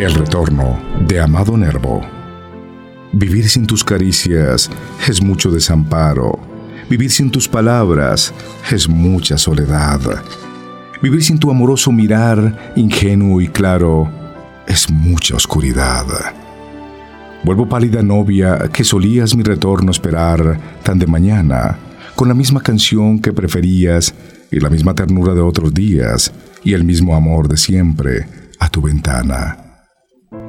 El retorno de Amado Nervo. Vivir sin tus caricias es mucho desamparo. Vivir sin tus palabras es mucha soledad. Vivir sin tu amoroso mirar, ingenuo y claro, es mucha oscuridad. Vuelvo pálida novia que solías mi retorno esperar tan de mañana, con la misma canción que preferías y la misma ternura de otros días y el mismo amor de siempre a tu ventana.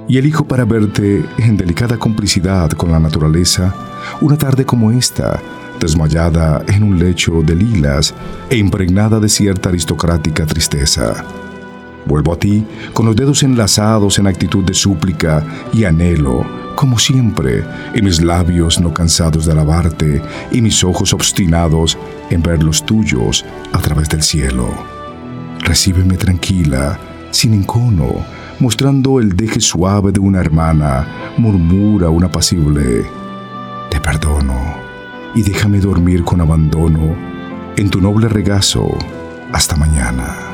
Y elijo para verte en delicada complicidad con la naturaleza una tarde como esta, desmayada en un lecho de lilas e impregnada de cierta aristocrática tristeza. Vuelvo a ti con los dedos enlazados en actitud de súplica y anhelo, como siempre, y mis labios no cansados de alabarte y mis ojos obstinados en ver los tuyos a través del cielo. Recíbeme tranquila, sin encono, mostrando el deje suave de una hermana, murmura un apacible, te perdono y déjame dormir con abandono en tu noble regazo hasta mañana.